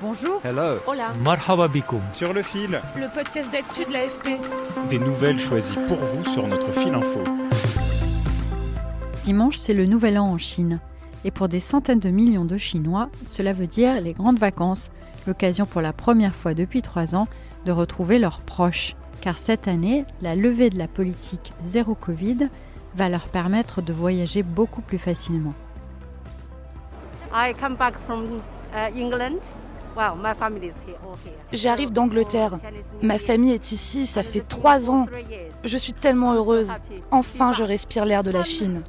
Bonjour. Hello. Hola. Marhaba bikoum. Sur le fil, Le podcast d'actu de l'AFP. des nouvelles choisies pour vous sur notre fil info. Dimanche, c'est le nouvel an en Chine. Et pour des centaines de millions de Chinois, cela veut dire les grandes vacances, l'occasion pour la première fois depuis trois ans de retrouver leurs proches. Car cette année, la levée de la politique zéro Covid va leur permettre de voyager beaucoup plus facilement. I come back from uh, England. Well, my family is here, all here. J'arrive d'Angleterre. Ma famille est ici, ça fait trois ans. Je suis tellement heureuse. Enfin, je respire l'air de la Chine.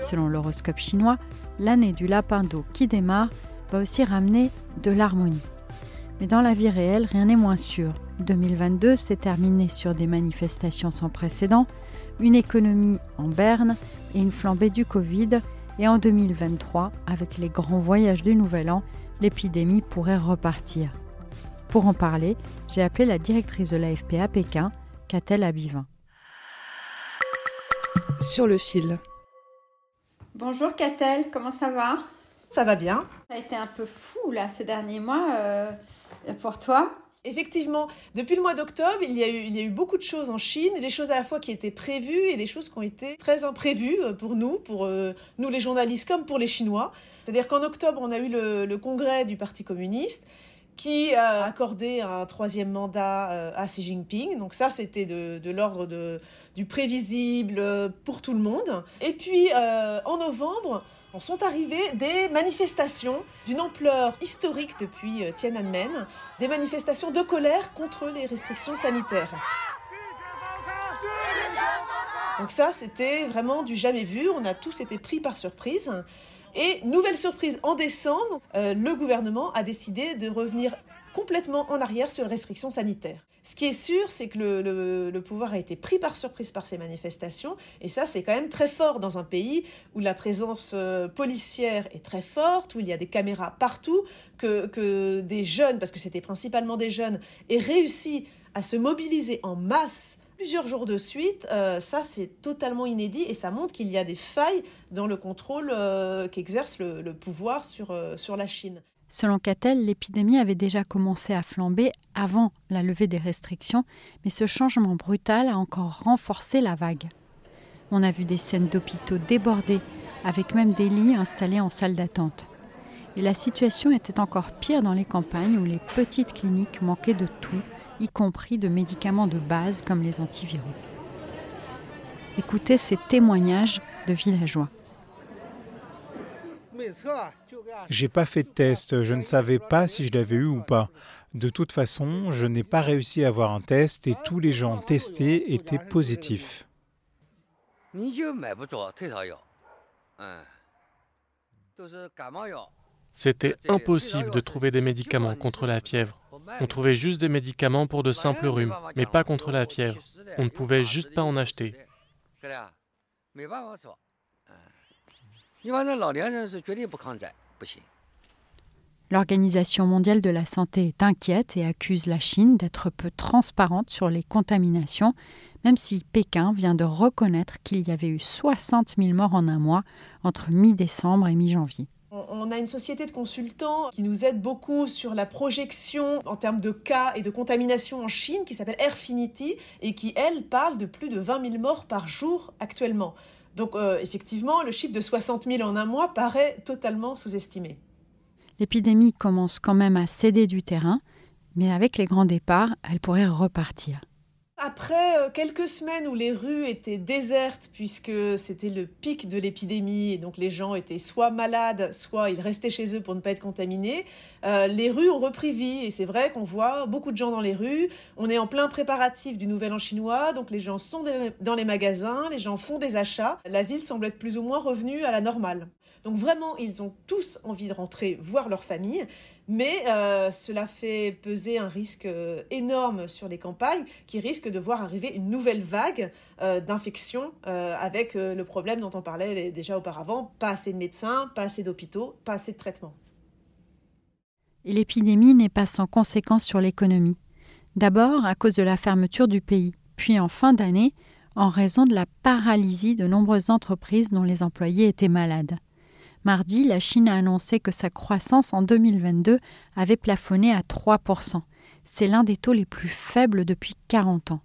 Selon l'horoscope chinois, l'année du lapin d'eau qui démarre va aussi ramener de l'harmonie. Mais dans la vie réelle, rien n'est moins sûr. 2022 s'est terminé sur des manifestations sans précédent, une économie en berne et une flambée du Covid. Et en 2023, avec les grands voyages du Nouvel An, l'épidémie pourrait repartir. Pour en parler, j'ai appelé la directrice de l'AFP à Pékin, Catel Abivin. Sur le fil. Bonjour Catel, comment ça va? Ça va bien. Ça a été un peu fou là ces derniers mois euh, pour toi? Effectivement, depuis le mois d'octobre, il, y a eu- beaucoup de choses en Chine, des choses à la fois qui étaient prévues et des choses qui ont été très imprévues euh, pour nous, pour euh, nous les journalistes comme pour les Chinois. C'est-à-dire qu'en octobre, on a eu le congrès du Parti communiste qui a accordé un troisième mandat euh, à Xi Jinping. Donc ça, c'était de, de l'ordre du prévisible euh, pour tout le monde. Et puis, euh, en novembre, en sont arrivées des manifestations d'une ampleur historique depuis euh, Tiananmen, des manifestations de colère contre les restrictions sanitaires. Donc ça, c'était vraiment du jamais vu, on a tous été pris par surprise. Et nouvelle surprise, en décembre, euh, le gouvernement a décidé de revenir complètement en arrière sur les restrictions sanitaires. Ce qui est sûr, c'est que le, pouvoir a été pris par surprise par ces manifestations, et ça, c'est quand même très fort dans un pays où la présence euh, policière est très forte, où il y a des caméras partout, que, que des jeunes, parce que c'était principalement des jeunes, aient réussi à se mobiliser en masse plusieurs jours de suite, euh, ça c'est totalement inédit et ça montre qu'il y a des failles dans le contrôle euh, qu'exerce le, pouvoir sur, euh, sur la Chine. Selon Catel, l'épidémie avait déjà commencé à flamber avant la levée des restrictions, mais ce changement brutal a encore renforcé la vague. On a vu des scènes d'hôpitaux débordés, avec même des lits installés en salle d'attente. Et la situation était encore pire dans les campagnes où les petites cliniques manquaient de tout, y compris de médicaments de base comme les antiviraux. Écoutez ces témoignages de villageois. J'ai pas fait de test, je ne savais pas si je l'avais eu ou pas. De toute façon, je n'ai pas réussi à avoir un test et tous les gens testés étaient positifs. C'était impossible de trouver des médicaments contre la fièvre. On trouvait juste des médicaments pour de simples rhumes, mais pas contre la fièvre. On ne pouvait juste pas en acheter. L'Organisation mondiale de la santé est inquiète et accuse la Chine d'être peu transparente sur les contaminations, même si Pékin vient de reconnaître qu'il y avait eu 60 000 morts en un mois entre mi-décembre et mi-janvier. On a une société de consultants qui nous aide beaucoup sur la projection en termes de cas et de contamination en Chine, qui s'appelle Airfinity, et qui, elle, parle de plus de 20 000 morts par jour actuellement. Donc, euh, effectivement, le chiffre de 60 000 en un mois paraît totalement sous-estimé. L'épidémie commence quand même à céder du terrain, mais avec les grands départs, elle pourrait repartir. Après euh, quelques semaines où les rues étaient désertes puisque c'était le pic de l'épidémie et donc les gens étaient soit malades, soit ils restaient chez eux pour ne pas être contaminés, euh, les rues ont repris vie et c'est vrai qu'on voit beaucoup de gens dans les rues. On est en plein préparatif du Nouvel An chinois, donc les gens sont dans les magasins, les gens font des achats. La ville semble être plus ou moins revenue à la normale. Donc vraiment, ils ont tous envie de rentrer voir leur famille, mais euh, cela fait peser un risque euh, énorme sur les campagnes qui risquent de voir arriver une nouvelle vague euh, d'infection avec le problème dont on parlait déjà auparavant, pas assez de médecins, pas assez d'hôpitaux, pas assez de traitements. L'épidémie n'est pas sans conséquences sur l'économie. D'abord à cause de la fermeture du pays, puis en fin d'année en raison de la paralysie de nombreuses entreprises dont les employés étaient malades. Mardi, la Chine a annoncé que sa croissance en 2022 avait plafonné à 3%. C'est l'un des taux les plus faibles depuis 40 ans.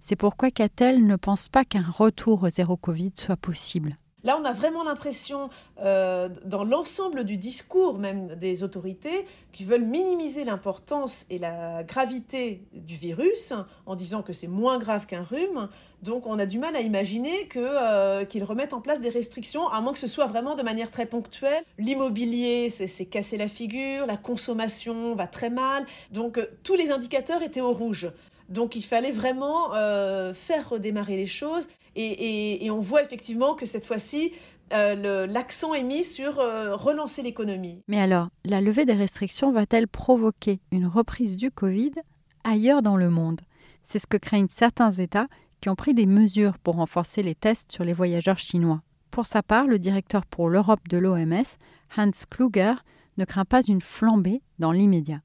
C'est pourquoi Catel ne pense pas qu'un retour au zéro Covid soit possible. Là, on a vraiment l'impression, euh, dans l'ensemble du discours même des autorités, qui veulent minimiser l'importance et la gravité du virus en disant que c'est moins grave qu'un rhume. Donc, on a du mal à imaginer euh, qu'ils remettent en place des restrictions, à moins que ce soit vraiment de manière très ponctuelle. L'immobilier, c'est cassé la figure, la consommation va très mal. Donc, euh, tous les indicateurs étaient au rouge. Donc il fallait vraiment faire redémarrer les choses et, on voit effectivement que cette fois-ci, euh, l'accent est mis sur euh, relancer l'économie. Mais alors, la levée des restrictions va-t-elle provoquer une reprise du Covid ailleurs dans le monde? C'est ce que craignent certains États qui ont pris des mesures pour renforcer les tests sur les voyageurs chinois. Pour sa part, le directeur pour l'Europe de l'OMS, Hans Kluger, ne craint pas une flambée dans l'immédiat.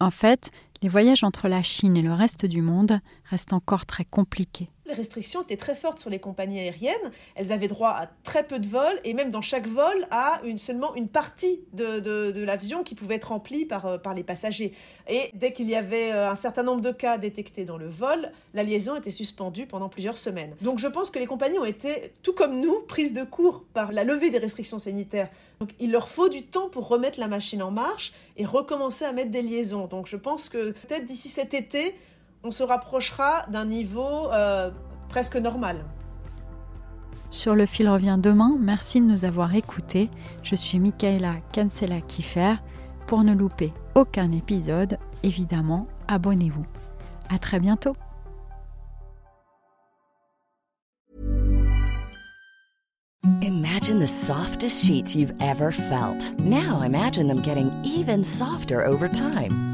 En fait, les voyages entre la Chine et le reste du monde restent encore très compliqués les restrictions étaient très fortes sur les compagnies aériennes. Elles avaient droit à très peu de vols et même dans chaque vol à une, seulement une partie de, l'avion qui pouvait être remplie par, euh, par les passagers. Et dès qu'il y avait euh, un certain nombre de cas détectés dans le vol, la liaison était suspendue pendant plusieurs semaines. Donc je pense que les compagnies ont été, tout comme nous, prises de court par la levée des restrictions sanitaires. Donc il leur faut du temps pour remettre la machine en marche et recommencer à mettre des liaisons. Donc je pense que peut-être d'ici cet été, on se rapprochera d'un niveau euh, presque normal. Sur le fil revient demain. Merci de nous avoir écoutés. Je suis Michaela Cancela Kiffer. Pour ne louper aucun épisode, évidemment, abonnez-vous. À très bientôt. Imagine the softest sheets you've ever felt. Now imagine them getting even softer over time.